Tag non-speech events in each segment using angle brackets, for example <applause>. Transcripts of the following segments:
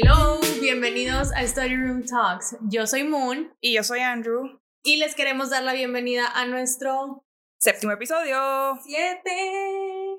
Hello, bienvenidos a Study Room Talks. Yo soy Moon Y yo soy Andrew. y les queremos dar la bienvenida a nuestro Séptimo episodio. 7.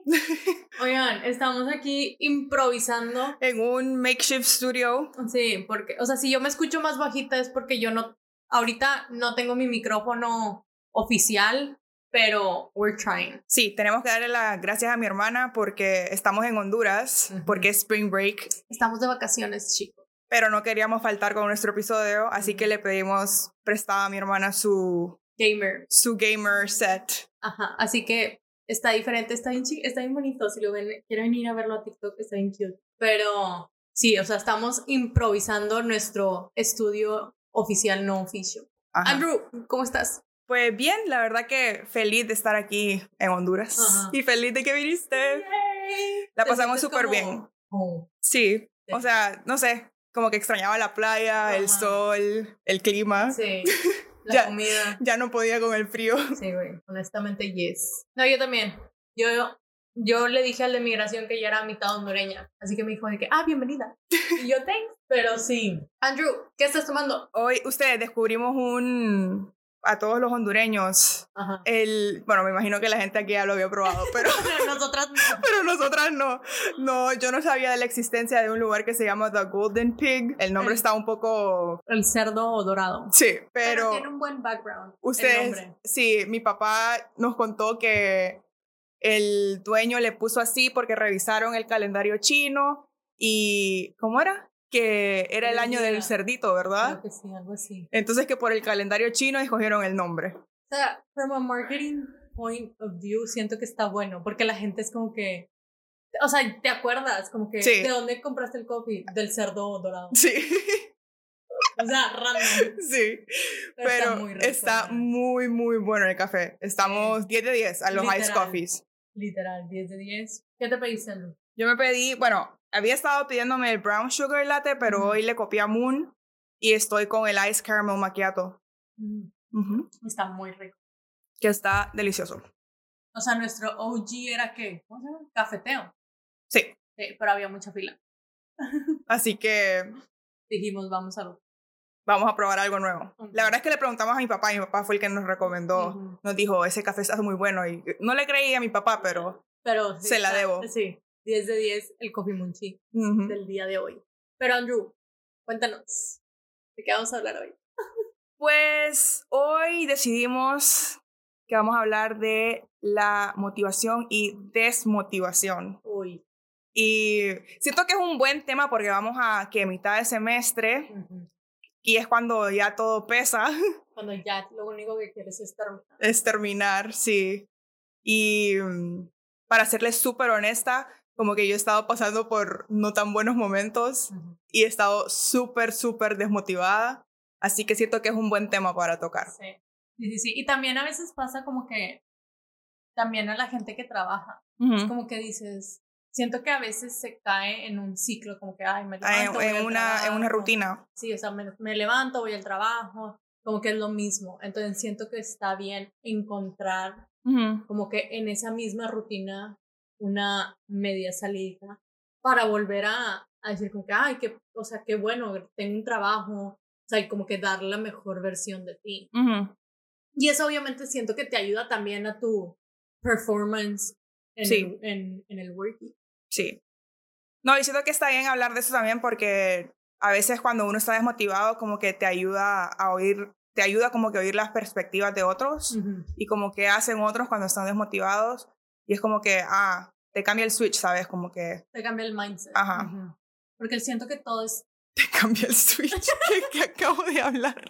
<laughs> Oigan, estamos aquí improvisando. En un makeshift studio. Sí, porque, o sea, si yo me escucho más bajita es porque yo no, ahorita no tengo mi micrófono oficial, pero we're trying. Sí, tenemos que darle las gracias a mi hermana porque estamos en Honduras, Ujú. porque es Spring Break, Estamos de vacaciones, chicos. pero no queríamos faltar con nuestro episodio, así que le pedimos prestada a mi hermana su, Gamer. su gamer set. Ajá, así que está diferente, está bien, está bien bonito. Si lo ven, quieren ir a verlo a TikTok, está bien cute. Pero sí, o sea, estamos improvisando nuestro estudio oficial, no oficial. Ajá. Andrew, ¿cómo estás? Pues bien, la verdad que feliz de estar aquí en Honduras Ajá. y feliz de que viniste. La ¿Te pasamos súper como bien. Sí, Sí. o sea, no sé, como que extrañaba la playa, el sol, el clima. Sí, <laughs> la Ya. comida. Ya no podía con el frío. Sí, güey, honestamente, yes. No, yo también. Yo, yo le dije al de migración que ya era mitad hondureña, así que me dijo de que, ah, bienvenida. Y yo, thanks. Pero sí. Andrew, ¿qué estás tomando? Hoy, ustedes, descubrimos un... A todos los hondureños, Ajá. el... Bueno, me imagino que la gente aquí ya lo había probado, pero... <laughs> Pero nosotras no. <laughs> Pero nosotras no. No, yo no sabía de la existencia de un lugar que se llama The Golden Pig. El nombre El- está un poco... El cerdo dorado. Sí, pero... tiene un buen background. Ustedes, sí, mi papá nos contó que el dueño le puso así porque revisaron el calendario chino y ¿cómo era? Que era el año del cerdito, ¿verdad? Creo que sí, algo así. Entonces que por el calendario chino escogieron el nombre. O sea, from a marketing point of view, siento que está bueno, porque la gente es como que. O sea, ¿te acuerdas? Como que. Sí. ¿De dónde compraste el coffee? Del cerdo dorado. Sí, O sea, random. <laughs> sí. Pero, Pero está muy rico. está muy, muy bueno el café. Estamos 10 de 10 a los ice Literal. coffees. Literal, 10 de 10. ¿Qué te pediste, Andrew? Yo me pedí, bueno, había estado pidiéndome el brown sugar latte, pero Ujú. hoy le copié a Moon y estoy con el ice caramel macchiato. Mm, Ujú. Está muy rico. que está delicioso. O sea, nuestro OG era qué? ¿Cómo se llama? Cafeteo. Sí, Sí, pero había mucha fila. <laughs> así que Dijimos, vamos a lo. vamos a probar algo nuevo. La verdad es que le preguntamos a mi papá y mi papá fue el que nos recomendó. Ujú. Nos dijo, ese café está muy bueno y no le creí a mi papá, pero... Pero sí, Se la debo. Sí, 10 de 10 el coffee munchi ujú. del día de hoy. Pero Andrew, cuéntanos, ¿de qué vamos a hablar hoy? Pues hoy decidimos que vamos a hablar de la motivación y desmotivación. Uy. Y siento que es un buen tema porque vamos a que mitad de semestre ujú. y es cuando ya todo pesa. <laughs> Cuando ya lo único que quieres es terminar. es terminar, sí. Y mm, para serles súper honesta, como que yo he estado pasando por no tan buenos momentos Ujú. y he estado súper, súper desmotivada. Así que siento que es un buen tema para tocar. Sí. sí, sí, sí. Y también a veces pasa como que, también a la gente que trabaja, Ujú. como que dices, siento que a veces se cae en un ciclo, como que, ay, me Ah, levanto, voy En, al una, en una trabajo. rutina. Sí, o sea, me, me levanto, voy al trabajo, como que es lo mismo. Entonces siento que está bien encontrar Ujú. como que en esa misma rutina una media salida para volver a, a decir como que, ay, que, o sea, qué bueno, tengo un trabajo, o sea, y como que dar la mejor versión de ti. Ujú. Y eso obviamente siento que te ayuda también a tu performance en, Sí. el, en, en el work. Sí. No, y siento que está bien hablar de eso también porque a veces cuando uno está desmotivado como que te ayuda a oír, te ayuda como que a oír las perspectivas de otros Ujú. y como que hacen otros cuando están desmotivados y es como que, ah, te cambia el switch, ¿sabes? Como que Te cambia el mindset. Ajá. Porque siento que todo es, <laughs> te cambia el switch que, acabo de hablar.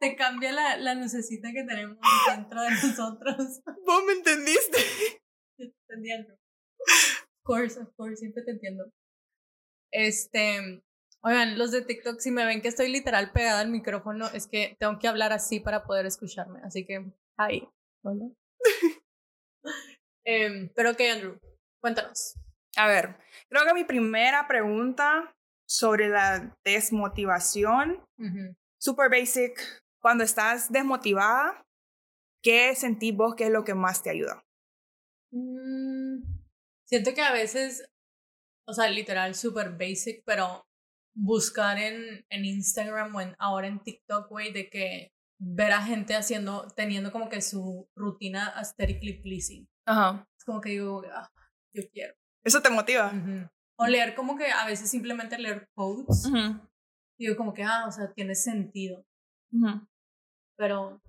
te cambia la, la necesita que tenemos dentro de nosotros. <laughs> ¿Vos me entendiste? Te entiendo. Of course, of course, siempre te entiendo. Este, oigan, los de TikTok, si me ven que estoy literal pegada al micrófono, es que tengo que hablar así para poder escucharme. Así que, hi. Hola. Em, pero que, Andrew, cuéntanos. A ver, creo que mi primera pregunta sobre la desmotivación, Ujú. super basic, cuando estás desmotivada, ¿qué sentís vos que es lo que más te ayuda? Mm, siento que a veces o sea, literal, súper basic, pero buscar en, en Instagram o en, ahora en TikTok, güey, de que ver a gente haciendo, teniendo como que su rutina aesthetically pleasing. Ajá. Es como que digo, ah, yo quiero. ¿Eso te motiva? O leer como que a veces simplemente leer quotes. Digo como que, ah, o sea, tiene sentido. Pero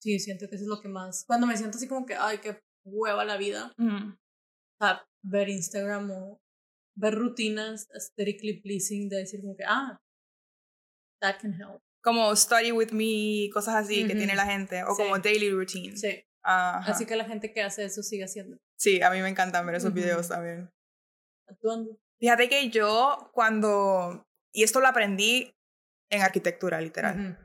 sí, siento que eso es lo que más... Cuando me siento así como que, ay, qué hueva la vida. O sea, ver Instagram o ver rutinas aesthetically pleasing de decir como que, ah, that can help. Como study with me, cosas así que tiene la gente, o como daily routine. Sí. Así que la gente que hace eso sigue haciendo. Sí, a mí me encantan ver esos videos también. Fíjate que yo cuando, y esto lo aprendí en arquitectura, literal.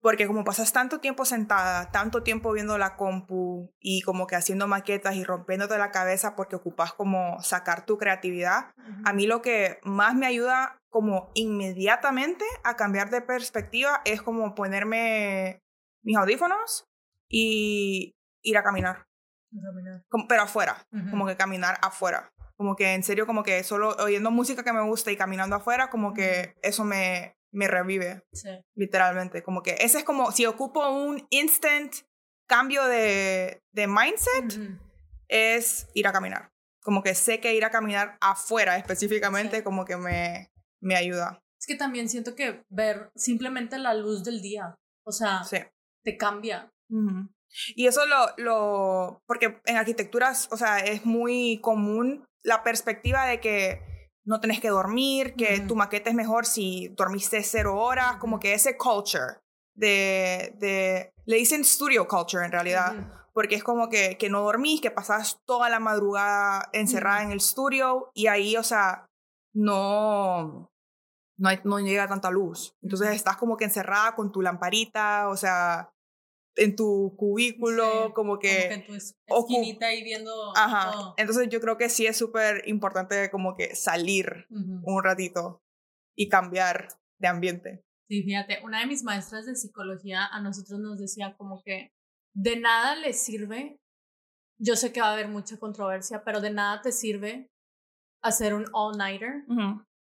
Porque como pasas tanto tiempo sentada, tanto tiempo viendo la compu y como que haciendo maquetas y rompiéndote la cabeza porque ocupas como sacar tu creatividad, a mí lo que más me ayuda como inmediatamente a cambiar de perspectiva es como ponerme mis audífonos y ir a caminar. pero afuera, como que caminar afuera. Como que en serio, como que solo oyendo música que me gusta y caminando afuera, como que eso me, me revive, literalmente. Como que ese es como, si ocupo un instant cambio de, de mindset, es ir a caminar. Como que sé que ir a caminar afuera específicamente, como que me, me ayuda. Es que también siento que ver simplemente la luz del día, o sea, te cambia. Y eso lo, lo, porque en arquitecturas, o sea, es muy común la perspectiva de que no tenés que dormir, que tu maqueta es mejor si dormiste cero horas, como que ese culture de, de, le dicen studio culture en realidad, porque es como que, que no dormís, que pasás toda la madrugada encerrada en el estudio y ahí, o sea, no, no, no llega tanta luz. Entonces estás como que encerrada con tu lamparita, o sea, en tu cubículo, como que... Como que en tu esquinita ahí viendo Ajá. Entonces yo creo que sí es súper importante como que salir un ratito y cambiar de ambiente. Sí, fíjate, una de mis maestras de psicología a nosotros nos decía como que de nada le sirve, yo sé que va a haber mucha controversia, pero de nada te sirve hacer un all-nighter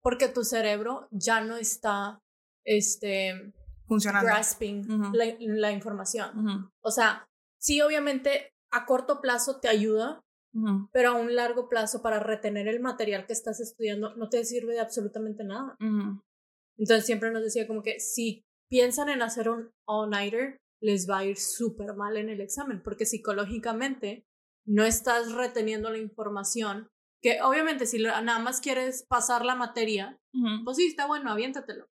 porque tu cerebro ya no está, este, funcionando. grasping la, información. O sea, sí, obviamente a corto plazo te ayuda, pero a un largo plazo para retener el material que estás estudiando no te sirve de absolutamente nada. Entonces siempre nos decía como que si piensan en hacer un all-nighter, les va a ir súper mal en el examen, porque psicológicamente no estás reteniendo la información, que obviamente si nada más quieres pasar la materia, pues sí, está bueno, aviéntatelo.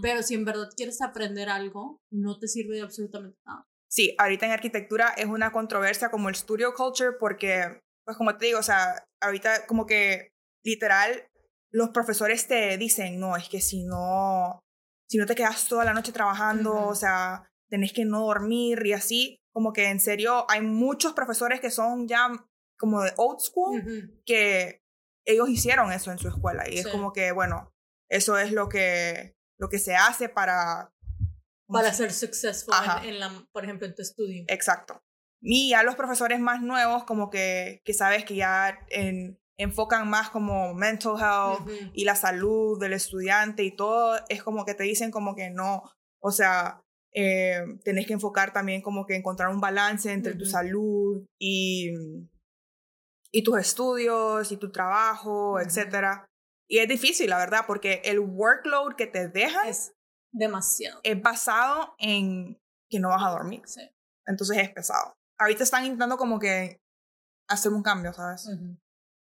Pero si en verdad quieres aprender algo, no te sirve de absolutamente nada. Sí, ahorita en arquitectura es una controversia como el studio culture porque, pues como te digo, o sea, ahorita como que literal los profesores te dicen, no, es que si no, si no te quedas toda la noche trabajando, o sea, tenés que no dormir y así, como que en serio hay muchos profesores que son ya como de old school que ellos hicieron eso en su escuela y es como que, bueno, eso es lo que lo que se hace para... Para ser successful en, la, por ejemplo, en tu estudio. Exacto. Y ya los profesores más nuevos, como que, que sabes que ya en, enfocan más como mental health y la salud del estudiante y todo, es como que te dicen como que no, o sea, eh, tenés que enfocar también como que encontrar un balance entre tu salud y, y tus estudios y tu trabajo, etcétera. Y es difícil, la verdad, porque el workload que te dejan es demasiado. Es basado en que no vas a dormir. Sí. Entonces es pesado. Ahorita están intentando como que hacer un cambio, ¿sabes?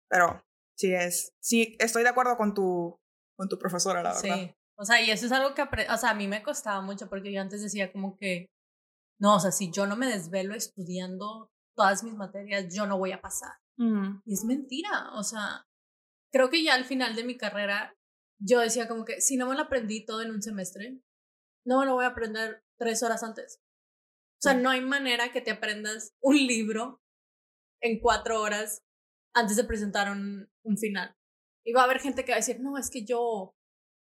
Pero sí es, sí estoy de acuerdo con tu, con tu profesora, la verdad. Sí. O sea, y eso es algo que, o sea, a mí me costaba mucho porque yo antes decía como que, no, o sea, si yo no me desvelo estudiando todas mis materias, yo no voy a pasar. Y es mentira, o sea, creo que ya al final de mi carrera yo decía como que si no me lo aprendí todo en un semestre, no me lo voy a aprender tres horas antes. O sea, no hay manera que te aprendas un libro en cuatro horas antes de presentar un, un final. Y va a haber gente que va a decir, no, es que yo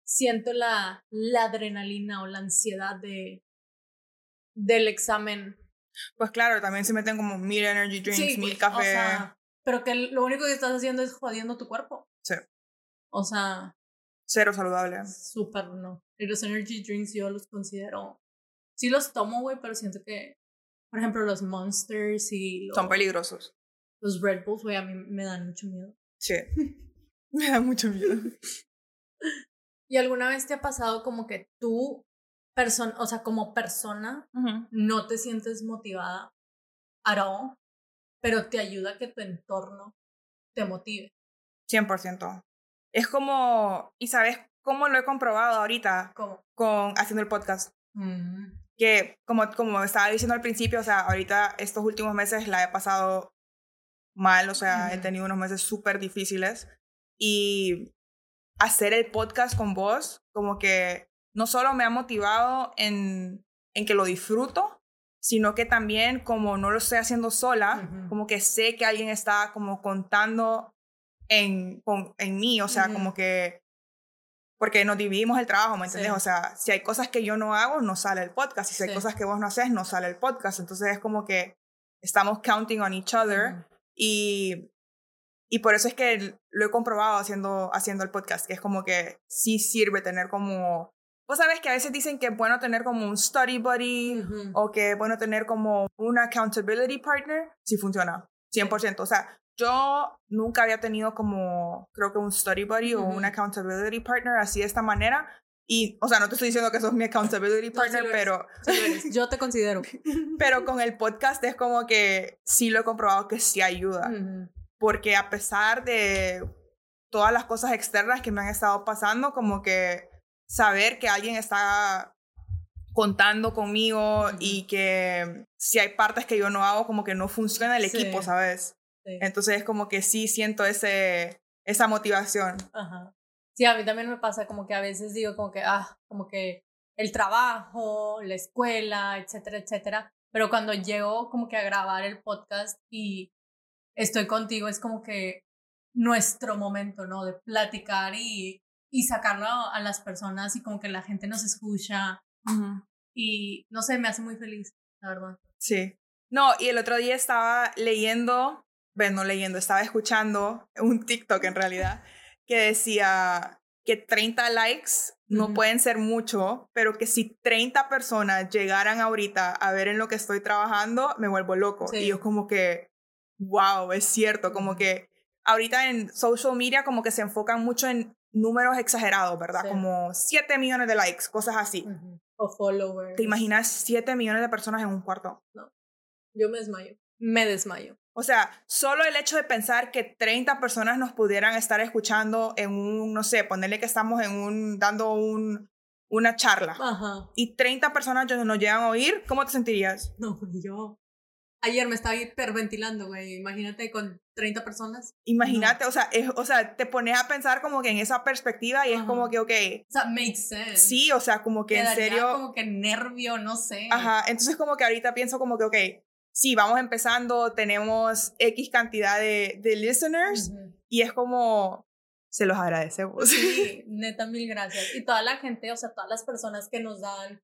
siento la, la adrenalina o la ansiedad de, del examen. Pues claro, también se meten como mil energy drinks, mil café. pero que lo único que estás haciendo es jodiendo tu cuerpo. Sí. O sea. Cero saludable. Súper no. Y los energy drinks yo los considero. Sí los tomo, güey, pero siento que. Por ejemplo, los Monsters y. Son peligrosos. Los Red Bulls, güey, a mí me dan mucho miedo. Sí. <laughs> me dan mucho miedo. <laughs> ¿Y alguna vez te ha pasado como que tú, persona, o sea, como persona, no te sientes motivada at all, pero te ayuda que tu entorno te motive? 100%. Es como, ¿y sabes cómo lo he comprobado ahorita? ¿Cómo? Con haciendo el podcast. Mm. Que como, como estaba diciendo al principio, o sea, ahorita estos últimos meses la he pasado mal, o sea, he tenido unos meses súper difíciles y hacer el podcast con vos, como que no solo me ha motivado en, en que lo disfruto, sino que también como no lo estoy haciendo sola, como que sé que alguien está como contando en, con, en mí, o sea, como que, porque nos dividimos el trabajo, ¿me entiendes? O sea, si hay cosas que yo no hago, no sale el podcast, y si hay cosas que vos no haces, no sale el podcast, entonces es como que estamos counting on each other y, y por eso es que lo he comprobado haciendo, haciendo el podcast, que es como que sí sirve tener como... Vos sabes que a veces dicen que es bueno tener como un study buddy o que es bueno tener como un accountability partner, sí funciona, 100%. O sea, yo nunca había tenido como, creo que un study buddy o un accountability partner así de esta manera. Y, o sea, no te estoy diciendo que sos mi accountability partner, pero... <laughs> yo te considero. <laughs> pero con el podcast es como que sí lo he comprobado que sí ayuda. Porque a pesar de todas las cosas externas que me han estado pasando, como que saber que alguien está contando conmigo y que si hay partes que yo no hago, como que no funciona el equipo, ¿sabes? Entonces es como que sí siento ese, esa motivación. Ajá. Sí, a mí también me pasa como que a veces digo como que, ah, como que el trabajo, la escuela, etcétera, etcétera. Pero cuando llego como que a grabar el podcast y estoy contigo, es como que nuestro momento, ¿no? De platicar y, y sacarlo a las personas y como que la gente nos escucha. Y no sé, me hace muy feliz, la verdad. Sí. No, y el otro día estaba leyendo, bueno, leyendo, estaba escuchando un TikTok en realidad, que decía que 30 likes no pueden ser mucho, pero que si 30 personas llegaran ahorita a ver en lo que estoy trabajando, me vuelvo loco. Y yo como que, wow, es cierto, como que ahorita en social media como que se enfocan mucho en números exagerados, ¿verdad? Como 7 millones de likes, cosas así. O followers. ¿Te imaginas 7 millones de personas en un cuarto? No. Yo me desmayo. Me desmayo. O sea, solo el hecho de pensar que 30 personas nos pudieran estar escuchando en un, no sé, ponerle que estamos en un, dando un, una charla. Ajá. Y 30 personas nos llegan a oír, ¿cómo te sentirías? No, yo. Ayer me estaba hiperventilando, güey. Imagínate con 30 personas. Imagínate, o, sea, o sea, te pones a pensar como que en esa perspectiva y es como que, ok. O sea, makes sense. Sí, o sea, como que en serio. como que nervio, no sé. Ajá, entonces como que ahorita pienso como que, ok, sí, vamos empezando, tenemos X cantidad de, de listeners y es como, se los agradecemos. Sí, <laughs> neta, mil gracias. Y toda la gente, o sea, todas las personas que nos dan,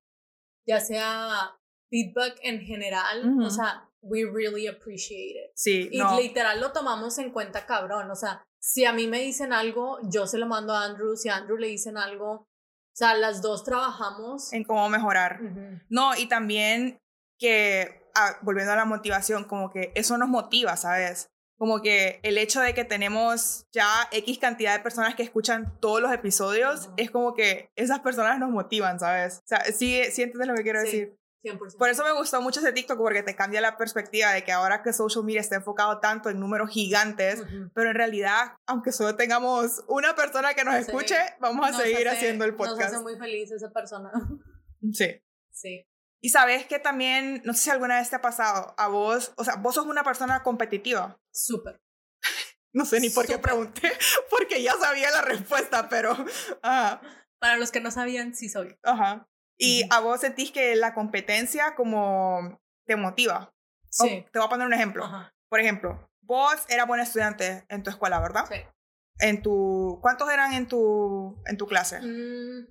ya sea feedback en general, o sea, we really appreciate it. Sí. Y literal lo tomamos en cuenta, cabrón. O sea, si a mí me dicen algo, yo se lo mando a Andrew. Si a Andrew le dicen algo, o sea, las dos trabajamos. En cómo mejorar. No, y también que, ah, volviendo a la motivación, como que eso nos motiva, ¿sabes? Como que el hecho de que tenemos ya X cantidad de personas que escuchan todos los episodios, es como que esas personas nos motivan, ¿sabes? O sea, sí, sí entiendes lo que quiero decir. Por eso me gustó mucho ese TikTok porque te cambia la perspectiva de que ahora que social media está enfocado tanto en números gigantes, pero en realidad, aunque solo tengamos una persona que nos escuche, vamos a seguir haciendo el podcast. Nos hace muy feliz esa persona. Sí. Sí. Y sabes que también, no sé si alguna vez te ha pasado, a vos, o sea, vos sos una persona competitiva. Súper. <laughs> no sé ni por qué pregunté, <laughs> porque ya sabía la respuesta, pero... <laughs> Para los que no sabían, sí soy. Ajá. Y a vos sentís que la competencia como te motiva. Sí. te voy a poner un ejemplo. Por ejemplo, vos eras buen estudiante en tu escuela, ¿verdad? Sí. En tu, ¿Cuántos eran en tu, en tu clase? Mm,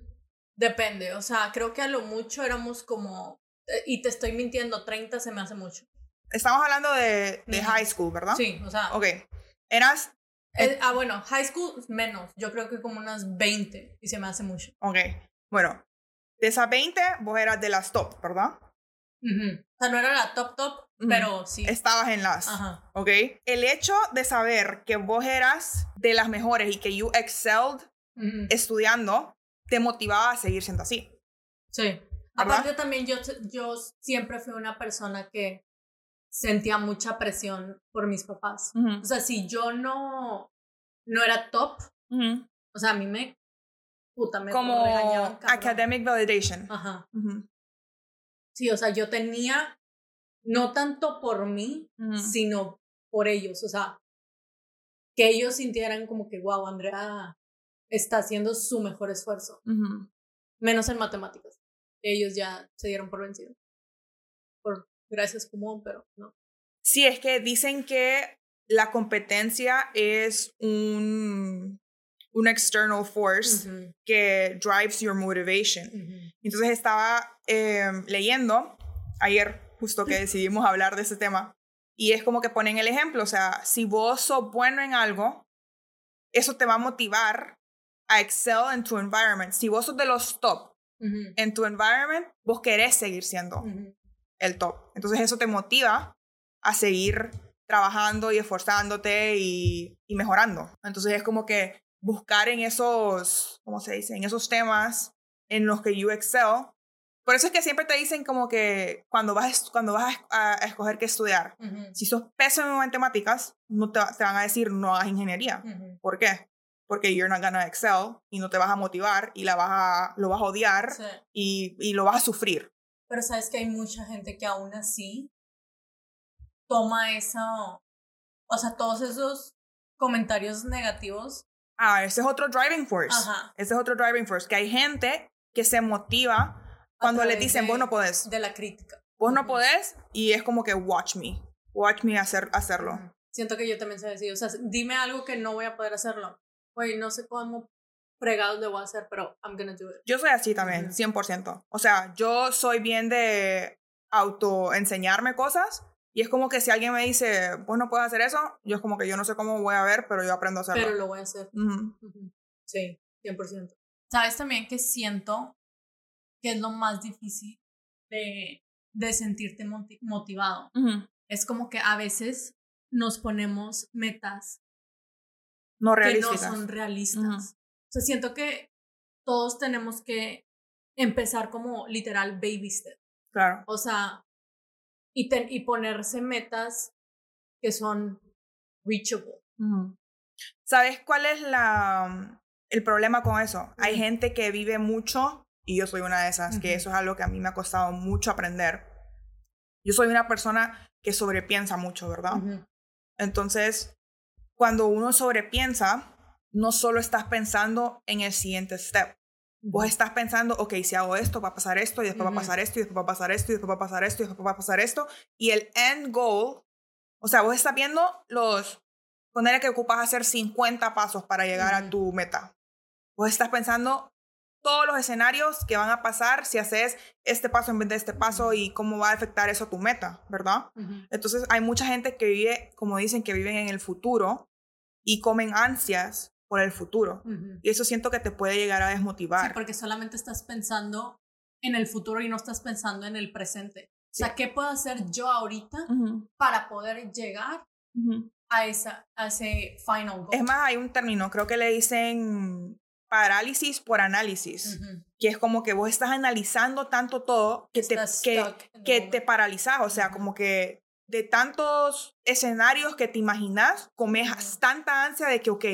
depende, o sea, creo que a lo mucho éramos como, eh, y te estoy mintiendo, 30 se me hace mucho. Estamos hablando de, de high school, ¿verdad? Sí, o sea. Ok. Eras ah, bueno, high school menos. Yo creo que como unas 20 y se me hace mucho. Ok. Bueno, de esas 20, vos eras de las top, ¿verdad? O sea, no era la top top, pero sí. Estabas en las. Ajá. Ok. El hecho de saber que vos eras de las mejores y que you excelled estudiando, te motivaba a seguir siendo así. Sí. Aparte también yo, yo siempre fui una persona que sentía mucha presión por mis papás. O sea, si yo no, no era top, o sea, a mí me... Puta, me Como academic validation. Ajá. Sí, o sea, yo tenía, no tanto por mí, sino por ellos. O sea, que ellos sintieran como que, wow, Andrea está haciendo su mejor esfuerzo. Menos en matemáticas. Ellos ya se dieron por vencidos. Por gracias común, pero no. Sí, es que dicen que la competencia es un, un external force que drives your motivation. Entonces estaba em, leyendo ayer, justo que <laughs> decidimos hablar de ese tema, y es como que ponen el ejemplo, o sea, si vos sos bueno en algo, eso te va a motivar a excel en tu environment. Si vos sos de los top en tu environment, vos querés seguir siendo el top. Entonces eso te motiva a seguir trabajando y esforzándote y, y, mejorando. Entonces es como que buscar en esos, ¿cómo se dice? En esos temas en los que you excel. Por eso es que siempre te dicen como que cuando vas, cuando vas a, escoger qué estudiar, si sos pésimo en matemáticas, no te, te, van a decir no hagas ingeniería. ¿Por qué? Porque you're not gonna excel y no te vas a motivar y la vas a, lo vas a odiar y, y lo vas a sufrir. Pero sabes que hay mucha gente que aún así toma eso, o sea, todos esos comentarios negativos. Ah, ese es otro driving force. Ajá. Ese es otro driving force, que hay gente que se motiva cuando le dicen, vos no podés. De la crítica. Vos no podés y es como que watch me, watch me hacer, hacerlo. Siento que yo también sé decir, o sea, dime algo que no voy a poder hacerlo. Oye, no sé cómo fregados lo voy a hacer, pero I'm gonna do it. Yo soy así también, 100%. O sea, yo soy bien de auto enseñarme cosas y es como que si alguien me dice, pues no puedes hacer eso, yo es como que yo no sé cómo voy a ver, pero yo aprendo a hacerlo. Pero lo voy a hacer. Sí, 100%. Sabes también que siento que es lo más difícil de, de sentirte motivado. Es como que a veces nos ponemos metas no que no son realistas. O sea, siento que todos tenemos que empezar como literal baby step. Claro. O sea, y, y ponerse metas que son reachable. ¿Sabes cuál es la, el problema con eso? Hay gente que vive mucho, y yo soy una de esas, que eso es algo que a mí me ha costado mucho aprender. Yo soy una persona que sobrepiensa mucho, ¿verdad? Entonces, cuando uno sobrepiensa, no solo estás pensando en el siguiente step. Vos estás pensando, ok, si hago esto, va a pasar esto, y después va a pasar esto, y después va a pasar esto, y después va a pasar esto, y después va a pasar esto. Y el end goal, o sea, vos estás viendo los, poner que ocupas hacer 50 pasos para llegar a tu meta. Vos estás pensando todos los escenarios que van a pasar si haces este paso en vez de este paso y cómo va a afectar eso a tu meta, ¿verdad? Entonces hay mucha gente que vive, como dicen, que viven en el futuro y comen ansias por el futuro. Y eso siento que te puede llegar a desmotivar. Sí, porque solamente estás pensando en el futuro y no estás pensando en el presente. O sea, ¿qué puedo hacer yo ahorita para poder llegar a, esa, a ese final goal? Es más, hay un término, creo que le dicen parálisis por análisis, que es como que vos estás analizando tanto todo que te, que, que te paralizas, o sea, como que de tantos escenarios que te imaginas, comes tanta ansia de que, ok,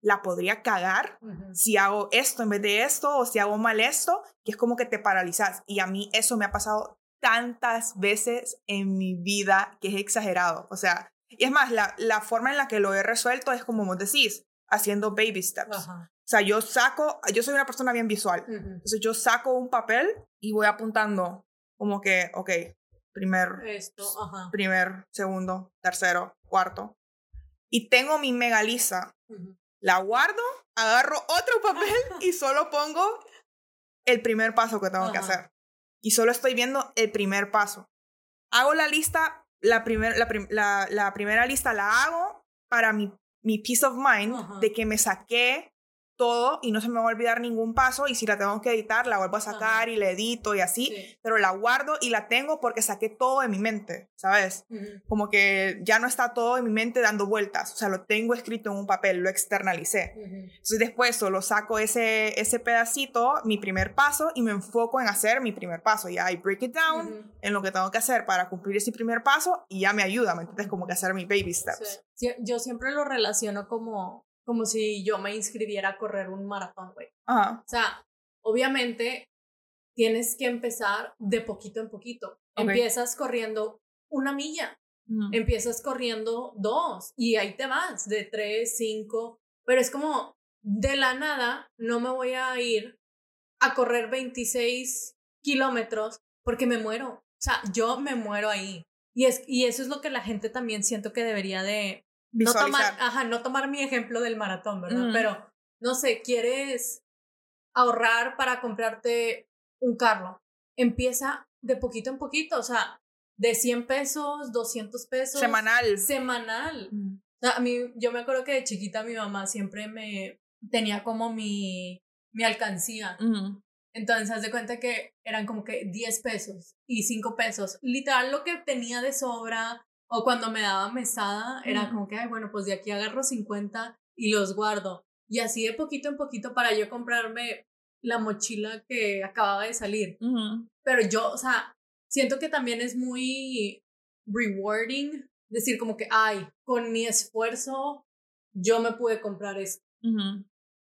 la podría cagar si hago esto en vez de esto o si hago mal esto, que es como que te paralizas. Y a mí eso me ha pasado tantas veces en mi vida que es exagerado. O sea, y es más, la, la forma en la que lo he resuelto es como vos decís, haciendo baby steps. O sea, yo saco, yo soy una persona bien visual. Entonces yo saco un papel y voy apuntando como que, ok, primer, Esto, primer, segundo, tercero, cuarto. Y tengo mi mega lista la guardo, agarro otro papel <laughs> y solo pongo el primer paso que tengo que hacer. Y solo estoy viendo el primer paso. Hago la lista, la, la, la, primera lista la hago para mi, mi peace of mind de que me saqué todo y no se me va a olvidar ningún paso y si la tengo que editar la vuelvo a sacar y la edito y así, pero la guardo y la tengo porque saqué todo de mi mente, ¿sabes? Como que ya no está todo en mi mente dando vueltas, o sea, lo tengo escrito en un papel, lo externalicé. Entonces después solo saco ese, ese pedacito, mi primer paso y me enfoco en hacer mi primer paso, ya I break it down en lo que tengo que hacer para cumplir ese primer paso y ya me ayuda, ¿me entiendes? Como que hacer mi baby steps. Yo siempre lo relaciono como como si yo me inscribiera a correr un maratón, güey. O sea, obviamente tienes que empezar de poquito en poquito. Empiezas corriendo una milla, empiezas corriendo dos y ahí te vas, de tres, cinco, pero es como de la nada no me voy a ir a correr 26 kilómetros porque me muero. O sea, yo me muero ahí. Y, es, y eso es lo que la gente también siento que debería de, no tomar, ajá, no tomar mi ejemplo del maratón, ¿verdad? Pero, no sé, quieres ahorrar para comprarte un carro. Empieza de poquito en poquito, o sea, de 100 pesos, 200 pesos. Semanal. Semanal. O sea, a mí, yo me acuerdo que de chiquita mi mamá siempre me tenía como mi, mi alcancía. Entonces, haz de cuenta que eran como que 10 pesos y 5 pesos. Literal, lo que tenía de sobra o cuando me daba mesada, era como que, ay, bueno, pues de aquí agarro 50 y los guardo. Y así de poquito en poquito para yo comprarme la mochila que acababa de salir. Pero yo, o sea, siento que también es muy rewarding decir como que, ay, con mi esfuerzo yo me pude comprar esto.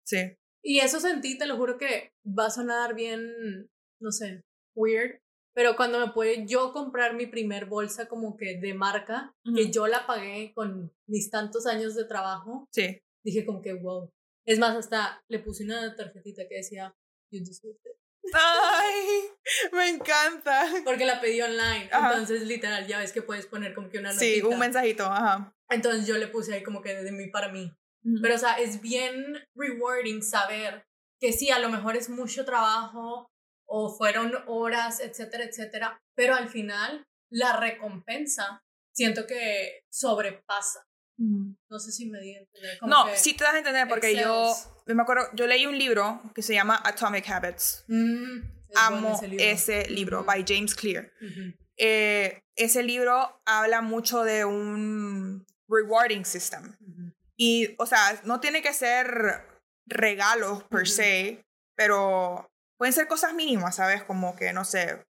Sí. Y eso sentí, te lo juro que va a sonar bien, no sé, weird, pero cuando me pude yo comprar mi primer bolsa como que de marca, que yo la pagué con mis tantos años de trabajo, sí. dije como que wow. Es más, hasta le puse una tarjetita que decía, you deserve it. ¡Ay! <laughs> Me encanta. Porque la pedí online. Entonces, literal, ya ves que puedes poner como que una notita. Sí, un mensajito, ajá. Entonces yo le puse ahí como que de mí para mí. Pero, o sea, es bien rewarding saber que sí, a lo mejor es mucho trabajo, o fueron horas, etcétera, etcétera, pero al final la recompensa siento que sobrepasa. No sé si me di a entender. no, sí te das a entender porque yo, me acuerdo, yo leí un libro que se llama Atomic Habits. Mm, Amo ese libro, by James Clear. Eh, ese libro habla mucho de un rewarding system. Y, o sea, no tiene que ser regalos per se, pero pueden ser cosas mínimas, ¿sabes? Como que, no sé,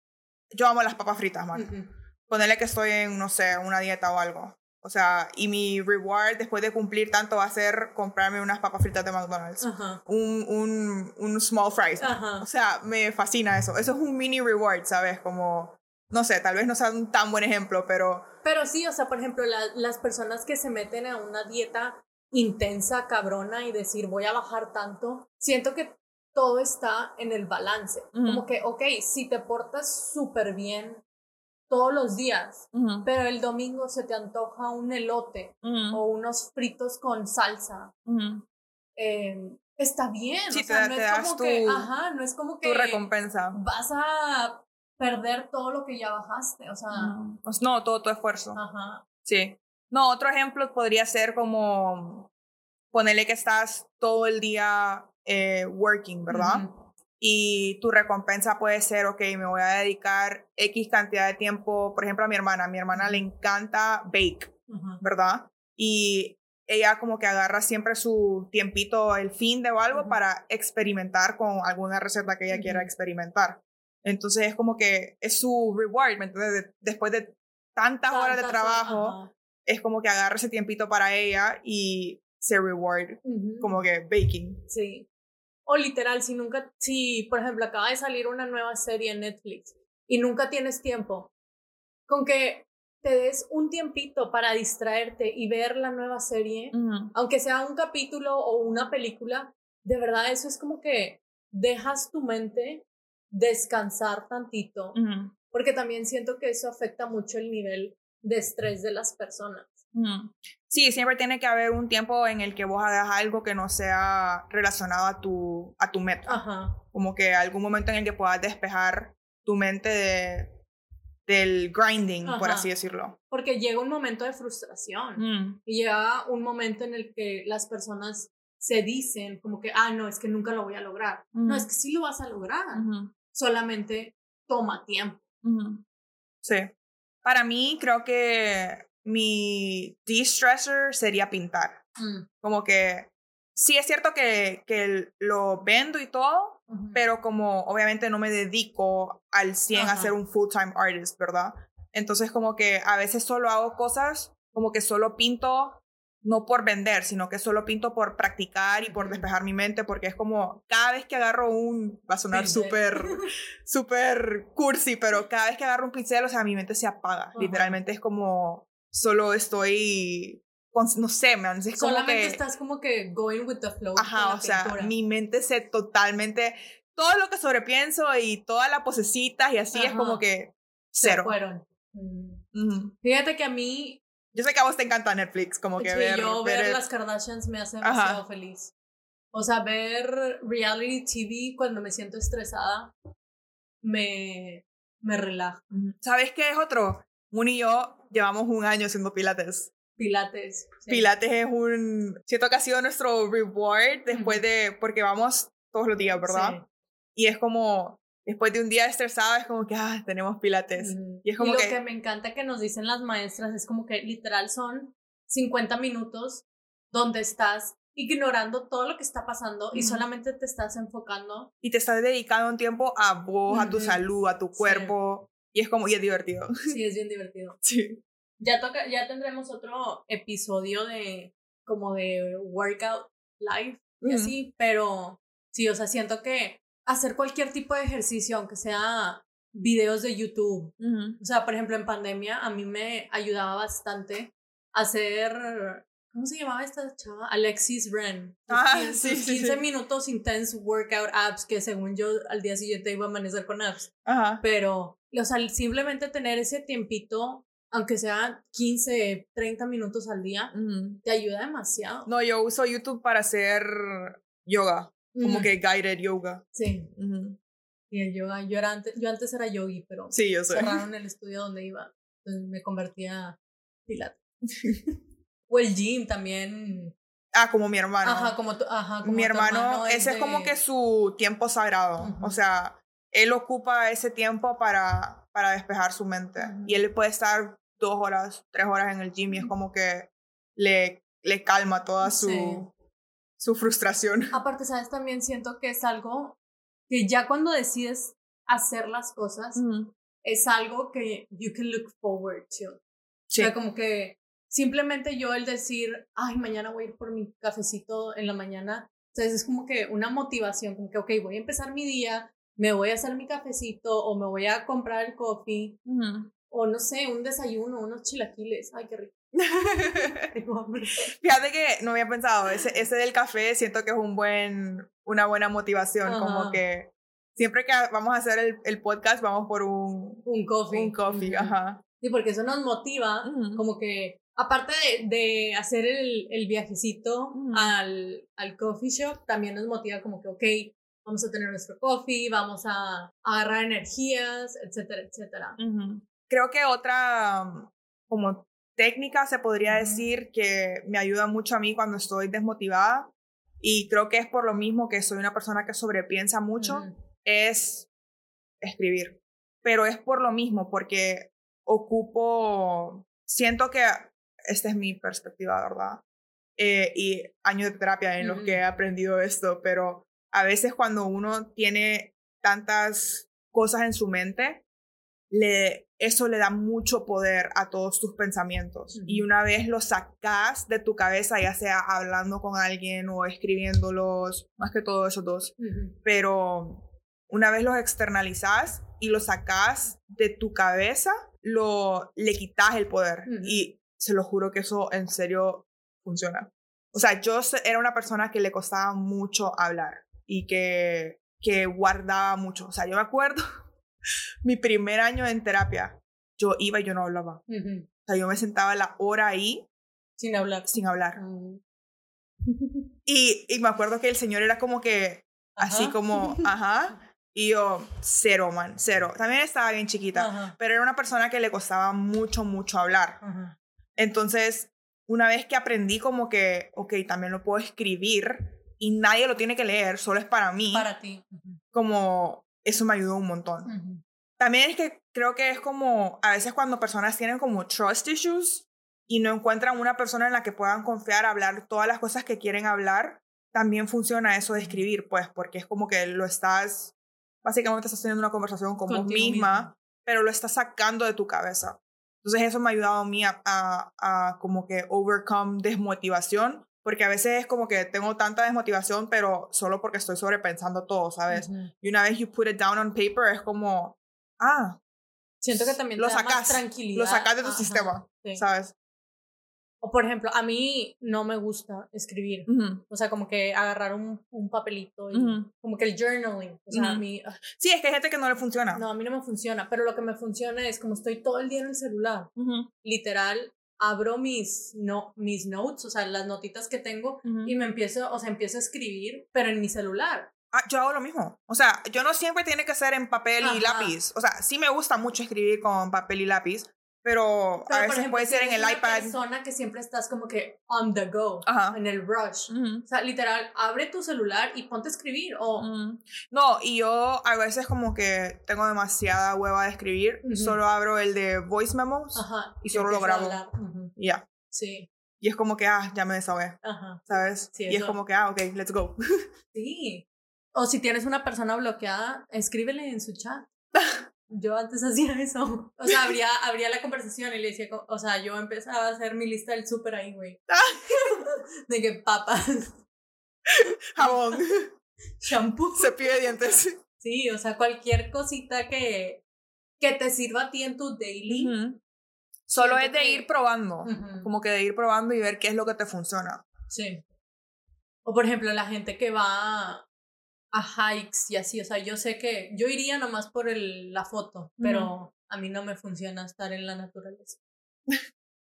yo amo las papas fritas, man. Ponerle que estoy en, no sé, una dieta o algo. O sea, y mi reward después de cumplir tanto va a ser comprarme unas papas fritas de McDonald's. Un, un, un, small fries. O sea, me fascina eso. Eso es un mini reward, ¿sabes? Como, no sé, tal vez no sea un tan buen ejemplo, pero... Pero sí, o sea, por ejemplo, las personas que se meten a una dieta intensa, cabrona y decir voy a bajar tanto, siento que todo está en el balance. Como que, ok, si te portas súper bien todos los días, pero el domingo se te antoja un elote o unos fritos con salsa, em, está bien. Sí, o sea, te, no es como que, ajá, no es como que tu recompensa. Vas a perder todo lo que ya bajaste, o sea. Pues no, todo tu esfuerzo. Ajá. Sí. No, otro ejemplo podría ser como ponerle que estás todo el día eh, working, ¿verdad? Y tu recompensa puede ser, ok, me voy a dedicar X cantidad de tiempo, por ejemplo, a mi hermana. A mi hermana le encanta bake, ¿verdad? Y ella como que agarra siempre su tiempito, el fin de o algo, para experimentar con alguna receta que ella quiera experimentar. Entonces es como que es su reward, ¿me entiendes? después de tantas horas de trabajo, es como que agarra ese tiempito para ella y se reward, como que baking. Sí. O literal, si nunca, si por ejemplo acaba de salir una nueva serie en Netflix y nunca tienes tiempo, con que te des un tiempito para distraerte y ver la nueva serie, aunque sea un capítulo o una película, de verdad eso es como que dejas tu mente descansar tantito, porque también siento que eso afecta mucho el nivel de estrés de las personas. Sí, siempre tiene que haber un tiempo en el que vos hagas algo que no sea relacionado a tu, a tu meta. Como que algún momento en el que puedas despejar tu mente de del grinding, por así decirlo. Porque llega un momento de frustración mm. y llega un momento en el que las personas se dicen como que, ah, no, es que nunca lo voy a lograr. No, es que sí lo vas a lograr. Solamente toma tiempo. Sí. Para mí, creo que mi de-stressor sería pintar. Mm. Como que sí es cierto que, que lo vendo y todo, pero como obviamente no me dedico al 100 a ser un full-time artist, ¿verdad? Entonces como que a veces solo hago cosas como que solo pinto no por vender, sino que solo pinto por practicar y por despejar mi mente, porque es como cada vez que agarro un, va a sonar súper, <laughs> súper cursi, pero cada vez que agarro un pincel, o sea, mi mente se apaga. Literalmente es como solo estoy no sé, man, es como Solamente estás como que going with the flow. Ajá, o sea, mi mente se totalmente, todo lo que sobrepienso y todas las posecitas y así es como que cero. Se fueron. Mm. Fíjate que a mí... Yo sé que a vos te encanta Netflix, como que sí, ver... yo ver, las Kardashians me hace demasiado feliz. O sea, ver reality TV cuando me siento estresada me, me relaja. ¿Sabes qué es otro? Moon y yo llevamos un año haciendo pilates. Pilates. Pilates es un, siento que ha sido nuestro reward después de, porque vamos todos los días, ¿verdad? Y es como, después de un día estresado, es como que, ah, tenemos Pilates. Y es como lo que... que me encanta que nos dicen las maestras es como que literal son 50 minutos donde estás ignorando todo lo que está pasando y solamente te estás enfocando. Y te estás dedicando un tiempo a vos, a tu salud, a tu cuerpo. Y es como, y es divertido. Sí, es bien divertido. <laughs> Sí. Ya toca, ya tendremos otro episodio de como de workout live y así, pero sí, o sea, siento que hacer cualquier tipo de ejercicio, aunque sea videos de YouTube, o sea, por ejemplo, en pandemia a mí me ayudaba bastante hacer ¿Cómo se llamaba esta chava? Alexis Ren. Ah, sí, 15 minutos intense workout apps que según yo al día siguiente iba a amanecer con apps. Ajá. Pero, o sea, simplemente tener ese tiempito aunque sea 15, 30 minutos al día, te ayuda demasiado. No, yo uso YouTube para hacer yoga, como que guided yoga. Sí. Y el yoga, yo, era antes, yo antes era yogi, pero sí, yo cerraron el estudio donde iba, entonces me convertí a pilates. <laughs> o el gym también. Ah, como mi hermano. Ajá, como, tu, ajá, como Mi hermano, ese es como que su tiempo sagrado. O sea, él ocupa ese tiempo para, para despejar su mente. Y él puede estar dos horas, tres horas en el gym y es como que le, le calma toda su, su frustración. <laughs> Aparte, ¿sabes? También siento que es algo que ya cuando decides hacer las cosas, es algo que you can look forward to. Sí. O sea, como que simplemente yo el decir, ay, mañana voy a ir por mi cafecito en la mañana, entonces es como que una motivación, como que, ok, voy a empezar mi día, me voy a hacer mi cafecito o me voy a comprar el coffee o no sé, un desayuno, unos chilaquiles. Ay, qué rico. <laughs> Fíjate que no había pensado, ese, ese del café siento que es un buen, una buena motivación, como que siempre que vamos a hacer el, el, podcast vamos por un... Un coffee. Un coffee, ajá. Sí, porque eso nos motiva, como que, aparte de, de hacer el, el viajecito al, al coffee shop, también nos motiva como que, ok, vamos a tener nuestro coffee, vamos a, agarrar energías, etcétera, etcétera. Creo que otra como técnica se podría decir que me ayuda mucho a mí cuando estoy desmotivada y creo que es por lo mismo que soy una persona que sobrepiensa mucho, es escribir. Pero es por lo mismo, porque ocupo, siento que esta es mi perspectiva, ¿verdad? Eh, y años de terapia en los que he aprendido esto, pero a veces cuando uno tiene tantas cosas en su mente, le, eso le da mucho poder a todos tus pensamientos. Y una vez los sacas de tu cabeza, ya sea hablando con alguien o escribiéndolos, más que todo esos dos, pero una vez los externalizas y los sacas de tu cabeza, lo, le quitas el poder. Y se lo juro que eso en serio funciona. O sea, yo era una persona que le costaba mucho hablar y que, que guardaba mucho. O sea, yo me acuerdo <laughs> mi primer año en terapia, yo iba y yo no hablaba. O sea, yo me sentaba la hora ahí. Sin hablar. Sin hablar. <laughs> Y, y, me acuerdo que el señor era como que, así como, <laughs> ajá. Y yo, cero, man, cero. También estaba bien chiquita, pero era una persona que le costaba mucho, mucho hablar. Entonces, una vez que aprendí como que, ok, también lo puedo escribir y nadie lo tiene que leer, solo es para mí. Para ti. Como eso me ayudó un montón. También es que creo que es como, a veces cuando personas tienen como trust issues y no encuentran una persona en la que puedan confiar, hablar todas las cosas que quieren hablar, también funciona eso de escribir, pues, porque es como que lo estás, básicamente estás teniendo una conversación con vos misma, pero lo estás sacando de tu cabeza. Entonces eso me ha ayudado a mí a, a, como que overcome desmotivación, porque a veces es como que tengo tanta desmotivación, pero solo porque estoy sobrepensando todo, ¿sabes? Y una vez you put it down on paper es como, ah. Siento que también lo te sacas, tranquilidad. Lo sacas de tu sistema, ¿sabes? O por ejemplo, a mí no me gusta escribir. O sea, como que agarrar un, un papelito y como que el journaling. O sea, a mí... Ah. Sí, es que hay gente que no le funciona. No, a mí no me funciona. Pero lo que me funciona es como estoy todo el día en el celular. Literal, abro mis, no, mis notes, o sea, las notitas que tengo y me empiezo, o sea, empiezo a escribir, pero en mi celular. Ah, yo hago lo mismo. O sea, yo no siempre tiene que ser en papel y lápiz. O sea, sí me gusta mucho escribir con papel y lápiz, pero, a veces puede ser en el iPad. una persona que siempre estás como que on the go, en el rush. O sea, literal, abre tu celular y ponte a escribir. O... No, y yo a veces como que tengo demasiada hueva de escribir, solo abro el de voice memos y solo lo grabo. Ya. Sí. Y es como que, ah, ya me desahogué. ¿Sabes? y es como que, ah, ok, let's go. sí. O si tienes una persona bloqueada, escríbele en su chat. <laughs> yo antes <laughs> hacía eso. O sea, abría, abría la conversación y le decía, o sea, yo empezaba a hacer mi lista del súper ahí, güey. <laughs> de que papas. Jabón. Shampoo. Cepillo de dientes. Sí, o sea, cualquier cosita que, que te sirva a ti en tu daily. Solo es de ir probando. Como que de ir probando y ver qué es lo que te funciona. Sí. O por ejemplo, la gente que va a hikes y así. O sea, yo sé que yo iría nomás por el, la foto, pero a mí no me funciona estar en la naturaleza.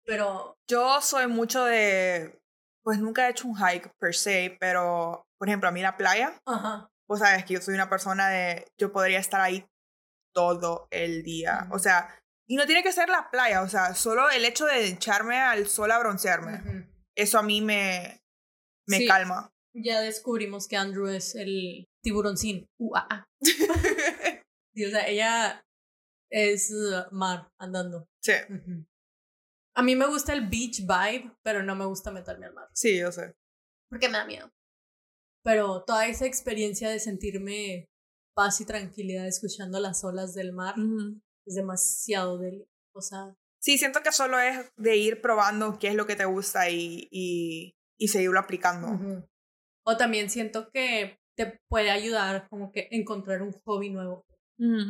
Pero... Yo soy mucho de... Pues nunca he hecho un hike per se, pero, por ejemplo, a mí la playa, Ajá. pues sabes que yo soy una persona de... Yo podría estar ahí todo el día. O sea, y no tiene que ser la playa, o sea, solo el hecho de echarme al sol a broncearme. Eso a mí me, me calma ya descubrimos que Andrew es el tiburoncín. Uah. <laughs> sí, o sea, ella es uh, mar andando. Sí. A mí me gusta el beach vibe, pero no me gusta meterme al mar. Sí, yo sé. Porque me da miedo. Pero toda esa experiencia de sentirme paz y tranquilidad escuchando las olas del mar es demasiado de o sea sí siento que solo es de ir probando qué es lo que te gusta y, y, y seguirlo aplicando o también siento que te puede ayudar como que encontrar un hobby nuevo.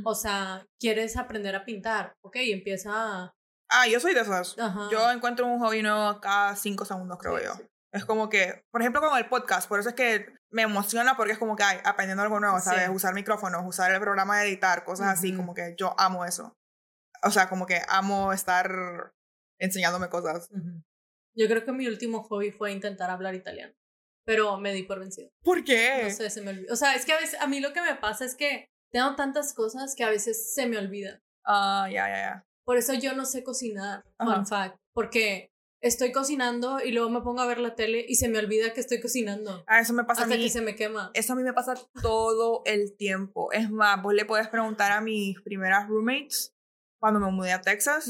O sea, quieres aprender a pintar, ok, empieza a... Ah, yo soy de esas. Yo encuentro un hobby nuevo cada cinco segundos, creo yo. Es como que, por ejemplo, con el podcast, por eso es que me emociona porque es como que, hay aprendiendo algo nuevo, ¿sabes? Usar micrófonos, usar el programa de editar, cosas así, como que yo amo eso. O sea, como que amo estar enseñándome cosas. Yo creo que mi último hobby fue intentar hablar italiano pero me di por vencido. ¿Por qué? No sé, se me olvidó. O sea, es que a veces, a mí lo que me pasa es que tengo tantas cosas que a veces se me olvidan. Ah, ya, ya, ya. Por eso yo no sé cocinar, fun fact, porque estoy cocinando y luego me pongo a ver la tele y se me olvida que estoy cocinando. Ah, eso me pasa hasta a mí. que se me quema. Eso a mí me pasa todo el tiempo. Es más, vos le puedes preguntar a mis primeras roommates cuando me mudé a Texas,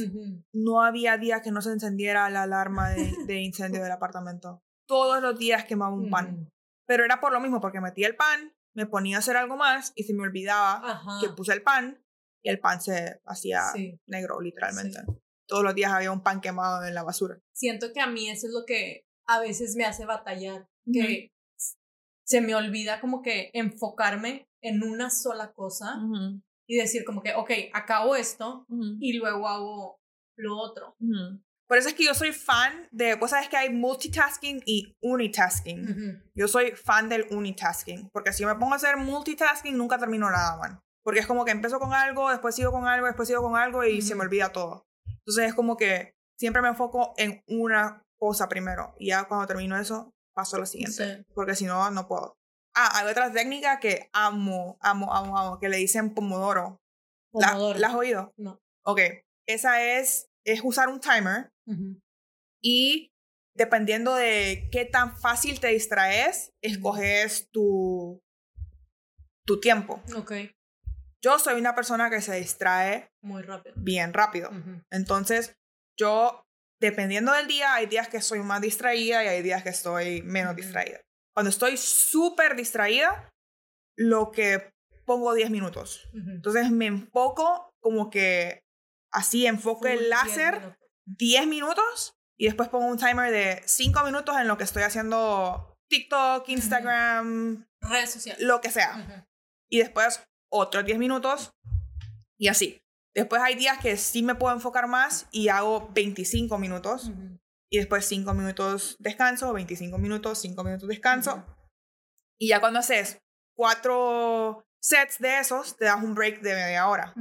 no había día que no se encendiera la alarma de, de incendio del apartamento todos los días quemaba un pan. Pero era por lo mismo, porque metía el pan, me ponía a hacer algo más y se me olvidaba que puse el pan y el pan se hacía negro, literalmente. Todos los días había un pan quemado en la basura. Siento que a mí eso es lo que a veces me hace batallar, que se me olvida como que enfocarme en una sola cosa y decir como que, ok, acabo esto y luego hago lo otro. Por eso es que yo soy fan de, vos sabes que hay multitasking y unitasking. Yo soy fan del unitasking, porque si yo me pongo a hacer multitasking nunca termino nada, man. Porque es como que empiezo con algo, después sigo con algo, después sigo con algo y se me olvida todo. Entonces es como que siempre me enfoco en una cosa primero y ya cuando termino eso paso a lo siguiente, porque si no, no puedo. Ah, hay otra técnica que amo, amo, amo, amo, que le dicen pomodoro. pomodoro. ¿La, has oído? No. Ok, esa es, es usar un timer y dependiendo de qué tan fácil te distraes, escoges tu, tu tiempo. Ok. Yo soy una persona que se distrae muy rápido. Bien rápido. Entonces, yo, dependiendo del día, hay días que soy más distraída y hay días que estoy menos distraída. Cuando estoy súper distraída, lo que pongo 10 minutos. Entonces me enfoco como que así, enfoque el láser 10 minutos. y después pongo un timer de 5 minutos en lo que estoy haciendo TikTok, Instagram, redes sociales, lo que sea. Y después otros 10 minutos y así. Después hay días que sí me puedo enfocar más y hago 25 minutos y después 5 minutos descanso, 25 minutos, 5 minutos descanso. Y ya cuando haces cuatro sets de esos, te das un break de media hora.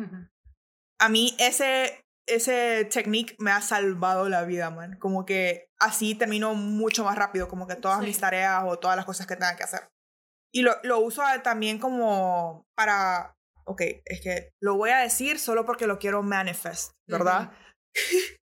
A mí ese, ese technique me ha salvado la vida, man. Como que así termino mucho más rápido, como que todas mis tareas o todas las cosas que tenga que hacer. Y lo, lo uso también como para, ok, es que lo voy a decir solo porque lo quiero manifest, ¿verdad?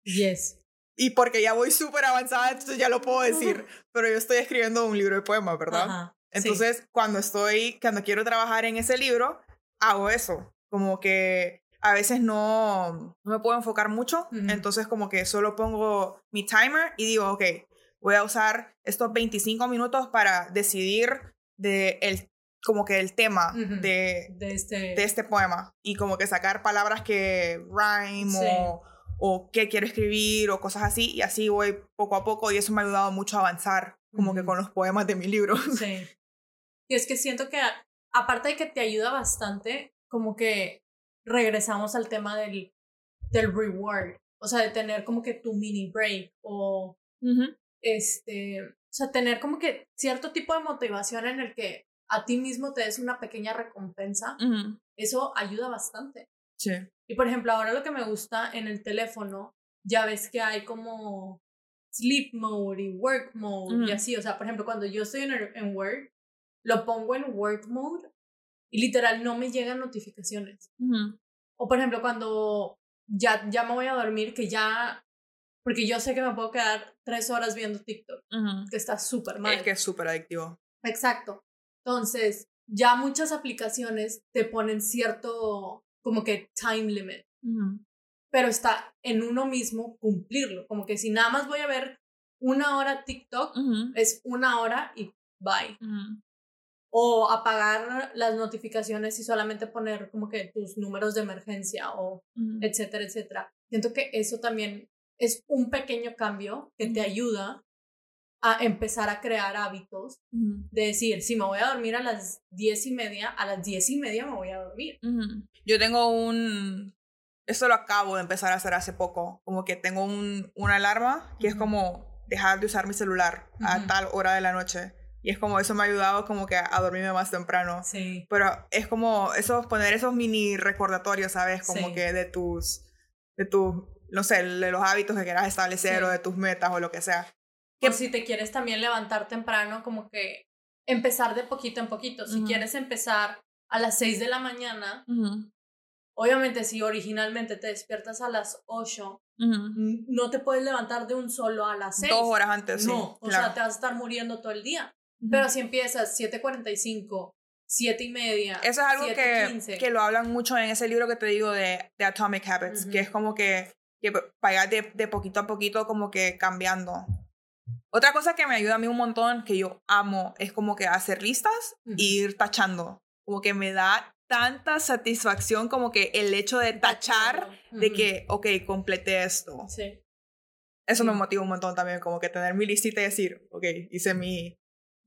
Yes. <laughs> Y porque ya voy súper avanzada, entonces ya lo puedo decir. <laughs> Pero yo estoy escribiendo un libro de poemas, ¿verdad? entonces, cuando estoy, cuando quiero trabajar en ese libro, hago eso. Como que a veces no, no me puedo enfocar mucho. Entonces, como que solo pongo mi timer y digo, ok, voy a usar estos 25 minutos para decidir de el como que el tema de, de, este... de este poema y como que sacar palabras que rhyme o o qué quiero escribir o cosas así y así voy poco a poco y eso me ha ayudado mucho a avanzar como que con los poemas de mi libro. <laughs> Sí. Y es que siento que aparte de que te ayuda bastante, como que regresamos al tema del, del reward, o sea, de tener como que tu mini break o este, o sea, tener como que cierto tipo de motivación en el que a ti mismo te des una pequeña recompensa, eso ayuda bastante. Sí. Y por ejemplo, ahora lo que me gusta en el teléfono, ya ves que hay como sleep mode y work mode y así. O sea, por ejemplo, cuando yo estoy en, en work, lo pongo en work mode y literal no me llegan notificaciones. O por ejemplo, cuando ya, ya me voy a dormir, que ya, porque yo sé que me puedo quedar tres horas viendo TikTok, que está súper mal. Es que es súper adictivo. Exacto. Entonces, ya muchas aplicaciones te ponen cierto como que time limit. Pero está en uno mismo cumplirlo. Como que si nada más voy a ver una hora TikTok, es una hora y bye. O apagar las notificaciones y solamente poner como que tus números de emergencia o etcétera, etcétera. Siento que eso también es un pequeño cambio que te ayuda a empezar a crear hábitos de decir, si me voy a dormir a las diez y media, a las diez y media me voy a dormir. Yo tengo un... Esto lo acabo de empezar a hacer hace poco. Como que tengo un, una alarma que es como dejar de usar mi celular a tal hora de la noche. Y es como eso me ha ayudado como que a dormirme más temprano. Sí. Pero es como eso, poner esos mini recordatorios, ¿sabes? Como que de tus, de tus, no sé, de los hábitos que quieras establecer o de tus metas o lo que sea. Que si te quieres también levantar temprano, como que empezar de poquito en poquito. Si quieres empezar a las 6 de la mañana, Obviamente, si originalmente te despiertas a las 8, no te puedes levantar de un solo a las 6. Dos horas antes, sí. No, o sea, te vas a estar muriendo todo el día. Pero si empiezas 7.45, 7 y media. Eso es algo que, que, lo hablan mucho en ese libro que te digo de, de Atomic Habits, que es como que, que pagar de, de poquito a poquito, como que cambiando. Otra cosa que me ayuda a mí un montón, que yo amo, es como que hacer listas e ir tachando. Como que me da tanta satisfacción como que el hecho de tachar de que, ok, completé esto. Sí. Eso me motiva un montón también, como que tener mi listita y decir, ok, hice mi,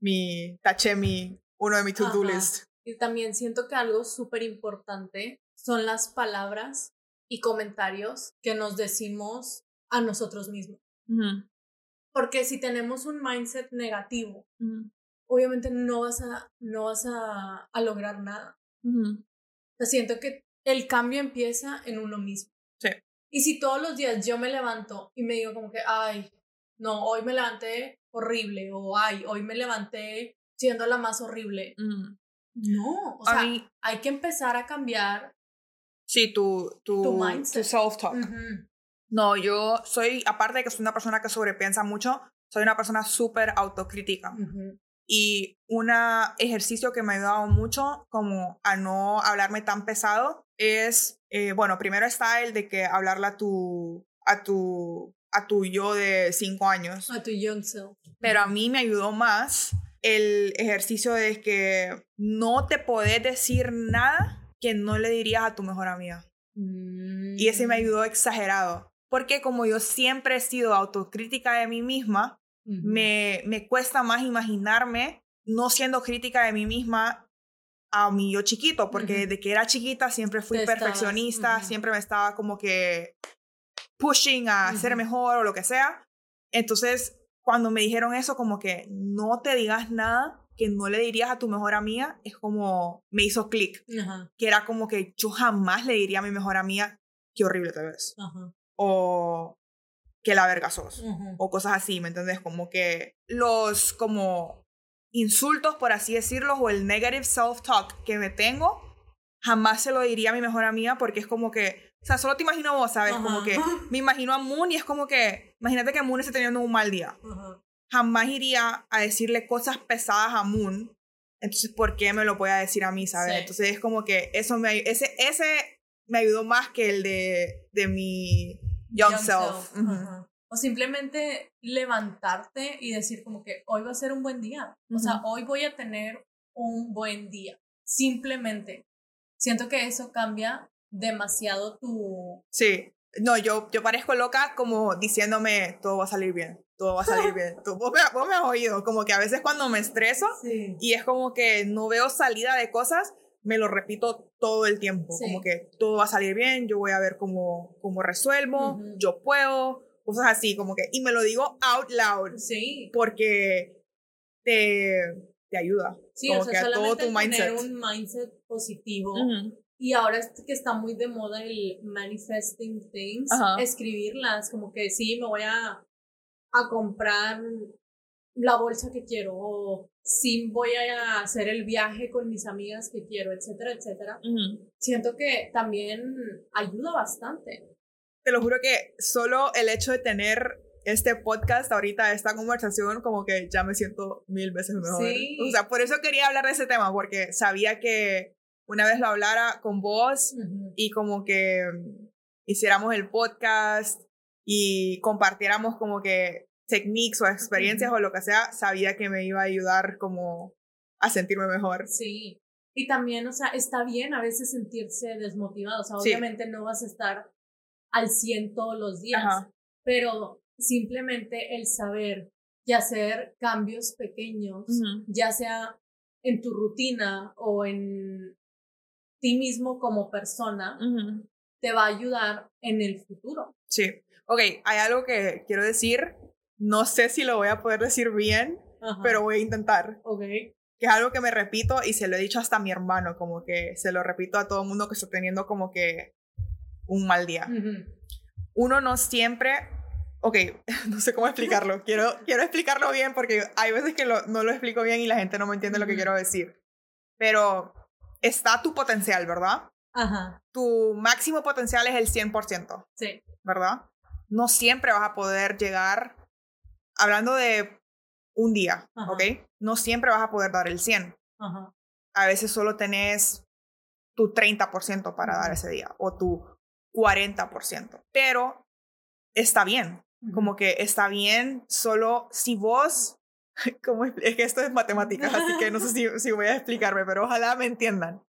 mi, taché mi, uno de mis to-do list. Y también siento que algo súper importante son las palabras y comentarios que nos decimos a nosotros mismos. Porque si tenemos un mindset negativo, obviamente no vas a, no vas a, a lograr nada siento que el cambio empieza en uno mismo. Sí. Y si todos los días yo me levanto y me digo como que, ay, no, hoy me levanté horrible, o ay, hoy me levanté siendo la más horrible. No, o sea, hay que empezar a cambiar. Sí, tu, tu, tu, self-talk. No, yo soy, aparte de que soy una persona que sobrepiensa mucho, soy una persona súper autocrítica. Y un ejercicio que me ha ayudado mucho como a no hablarme tan pesado es, eh, bueno, primero está el de que hablarle a tu, a tu, a tu yo de cinco años. A tu young self. Pero a mí me ayudó más el ejercicio de que no te podés decir nada que no le dirías a tu mejor amiga. Y ese me mm. ayudó exagerado. Porque como yo siempre he sido autocrítica de mí misma, me, me cuesta más imaginarme no siendo crítica de mí misma a mi yo chiquito, porque desde que era chiquita siempre fui perfeccionista, siempre me estaba como que pushing a ser mejor o lo que sea. Entonces, cuando me dijeron eso, como que no te digas nada que no le dirías a tu mejor amiga, es como me hizo clic. Que era como que yo jamás le diría a mi mejor amiga, qué horrible te ves. O que la verga sos. O cosas así, ¿me entiendes? Como que los como insultos, por así decirlo, o el negative self-talk que me tengo, jamás se lo diría a mi mejor amiga porque es como que, o sea, solo te imagino vos, ¿sabes? Como que <laughs> me imagino a Moon y es como que, imagínate que Moon esté teniendo un mal día. Jamás iría a decirle cosas pesadas a Moon. Entonces, ¿por qué me lo voy a decir a mí, ¿sabes? Entonces es como que eso me, ese, ese me ayudó más que el de, de mi young, self. O simplemente levantarte y decir como que hoy va a ser un buen día. O sea, hoy voy a tener un buen día. Simplemente. Siento que eso cambia demasiado tu... Sí. No, yo, yo parezco loca como diciéndome todo va a salir bien, todo va a salir bien. <laughs> vos, me, has oído, como que a veces cuando me estreso y es como que no veo salida de cosas, me lo repito todo el tiempo, como que todo va a salir bien, yo voy a ver cómo, cómo resuelvo, yo puedo, cosas así, como que, y me lo digo out loud. Sí. Porque te, te ayuda. Sí, como o sea, que a todo tu mindset. Tener un mindset positivo. Y ahora es que está muy de moda el manifesting things, escribirlas, como que sí, me voy a, a comprar la bolsa que quiero, o sí voy a hacer el viaje con mis amigas que quiero, etcétera, etcétera. Siento que también ayuda bastante te lo juro que solo el hecho de tener este podcast ahorita, esta conversación, como que ya me siento mil veces mejor. O sea, por eso quería hablar de ese tema, porque sabía que una vez lo hablara con vos y como que hiciéramos el podcast y compartiéramos como que techniques o experiencias o lo que sea, sabía que me iba a ayudar como a sentirme mejor. Sí. Y también, o sea, está bien a veces sentirse desmotivado. O sea, obviamente no vas a estar al 100 todos los días, pero simplemente el saber y hacer cambios pequeños, ya sea en tu rutina o en ti mismo como persona, te va a ayudar en el futuro. Sí. Ok, hay algo que quiero decir. No sé si lo voy a poder decir bien, pero voy a intentar. Ok. Que es algo que me repito y se lo he dicho hasta a mi hermano, como que se lo repito a todo el mundo que está teniendo como que un mal día. Uno no siempre, ok, <laughs> no sé cómo explicarlo, <laughs> quiero, quiero explicarlo bien porque hay veces que no lo explico bien y la gente no me entiende lo que quiero decir. Pero está tu potencial, ¿verdad? Ajá. Tu máximo potencial es el 100%. Sí. ¿Verdad? No siempre vas a poder llegar, hablando de un día, ¿ok? No siempre vas a poder dar el 100. Ajá. A veces solo tenés tu 30% para dar ese día o tu 40%. Pero está bien, como que está bien solo si vos, <laughs> como es que esto es matemáticas, así que no sé si, si voy a explicarme, pero ojalá me entiendan.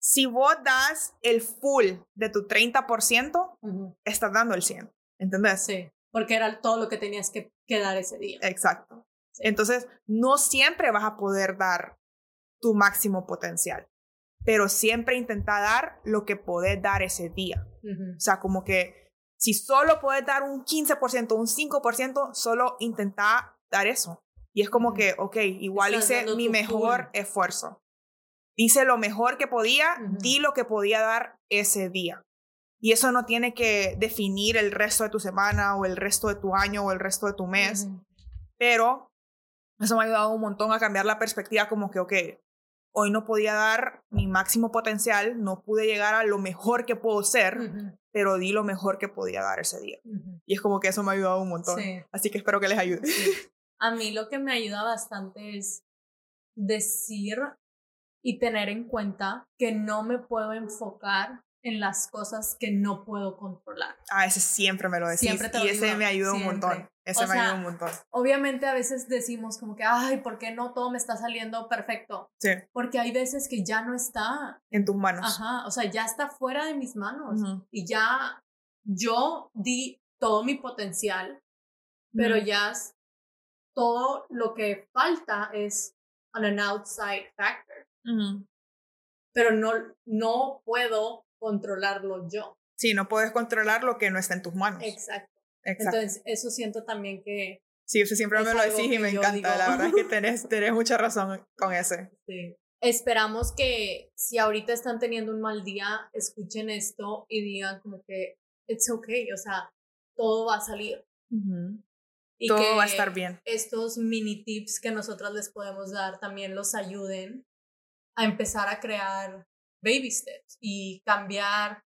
Si vos das el full de tu 30%, estás dando el 100. ¿Entendés? Sí, porque era todo lo que tenías que, que dar ese día. Exacto. Entonces, no siempre vas a poder dar tu máximo potencial pero siempre intenta dar lo que podés dar ese día. O sea, como que si solo puedes dar un 15%, un 5%, solo intenta dar eso. Y es como que, ok, igual hice mi mejor esfuerzo. Hice lo mejor que podía, di lo que podía dar ese día. Y eso no tiene que definir el resto de tu semana o el resto de tu año o el resto de tu mes. Pero Eso me ha ayudado un montón a cambiar la perspectiva como que, ok, hoy no podía dar mi máximo potencial, no pude llegar a lo mejor que puedo ser, pero di lo mejor que podía dar ese día. Y es como que eso me ha ayudado un montón. Así que espero que les ayude. A mí lo que me ayuda bastante es decir y tener en cuenta que no me puedo enfocar en las cosas que no puedo controlar. Ah, ese siempre me lo decís. Siempre te y ese me ayuda un montón. Ese me ayuda un montón. Obviamente a veces decimos como que, ay, ¿por qué no todo me está saliendo perfecto? Sí. Porque hay veces que ya no está. En tus manos. Ajá, o sea, ya está fuera de mis manos. Y ya yo di todo mi potencial, pero ya todo lo que falta es on an outside factor. Pero no, no puedo controlarlo yo. Sí, no puedes controlar lo que no está en tus manos. Exacto. Entonces, eso siento también que... Sí, usted siempre me lo decís y me encanta. La verdad es que <laughs> tenés, tenés mucha razón con ese. Sí. Esperamos que si ahorita están teniendo un mal día, escuchen esto y digan como que it's okay, o sea, todo va a salir. Y todo va a estar bien. Estos mini tips que nosotros les podemos dar también los ayuden a empezar a crear baby steps y cambiar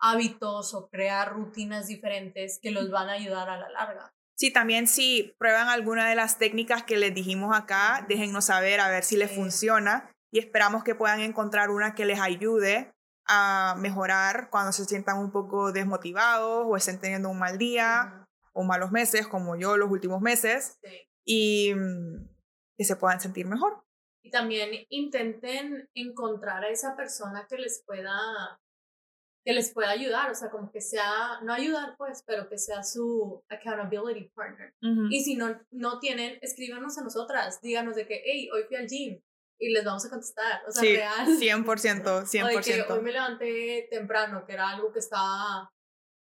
hábitos o crear rutinas diferentes que los van a ayudar a la larga. Sí, también si prueban alguna de las técnicas que les dijimos acá, déjennos saber a ver si les funciona y esperamos que puedan encontrar una que les ayude a mejorar cuando se sientan un poco desmotivados o estén teniendo un mal día o malos meses como yo los últimos meses y mm, que se puedan sentir mejor. Y también intenten encontrar a esa persona que les pueda que les pueda ayudar, o sea, como que sea, no ayudar pues, pero que sea su accountability partner. Y si no, no tienen, escríbanos a nosotras, díganos de que, hey, hoy fui al gym y les vamos a contestar, o sea, sí, real. 100%, 100%. O que hoy me levanté temprano, que era algo que estaba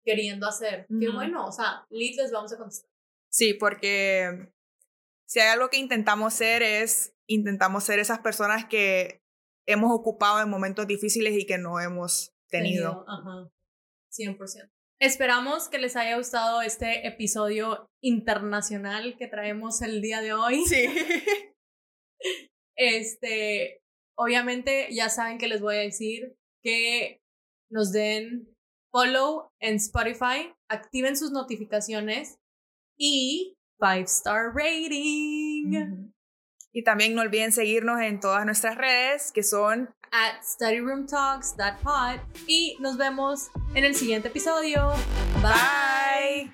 queriendo hacer. Qué bueno, o sea, lead les vamos a contestar. Sí, porque si hay algo que intentamos ser es intentamos ser esas personas que hemos ocupado en momentos difíciles y que no hemos tenido. Ajá. 100%. Esperamos que les haya gustado este episodio internacional que traemos el día de hoy. Sí. <laughs> Este, obviamente ya saben que les voy a decir que nos den follow en Spotify, activen sus notificaciones y five star rating. Y también no olviden seguirnos en todas nuestras redes, que son at studyroomtalks.pod. Y nos vemos en el siguiente episodio. Bye.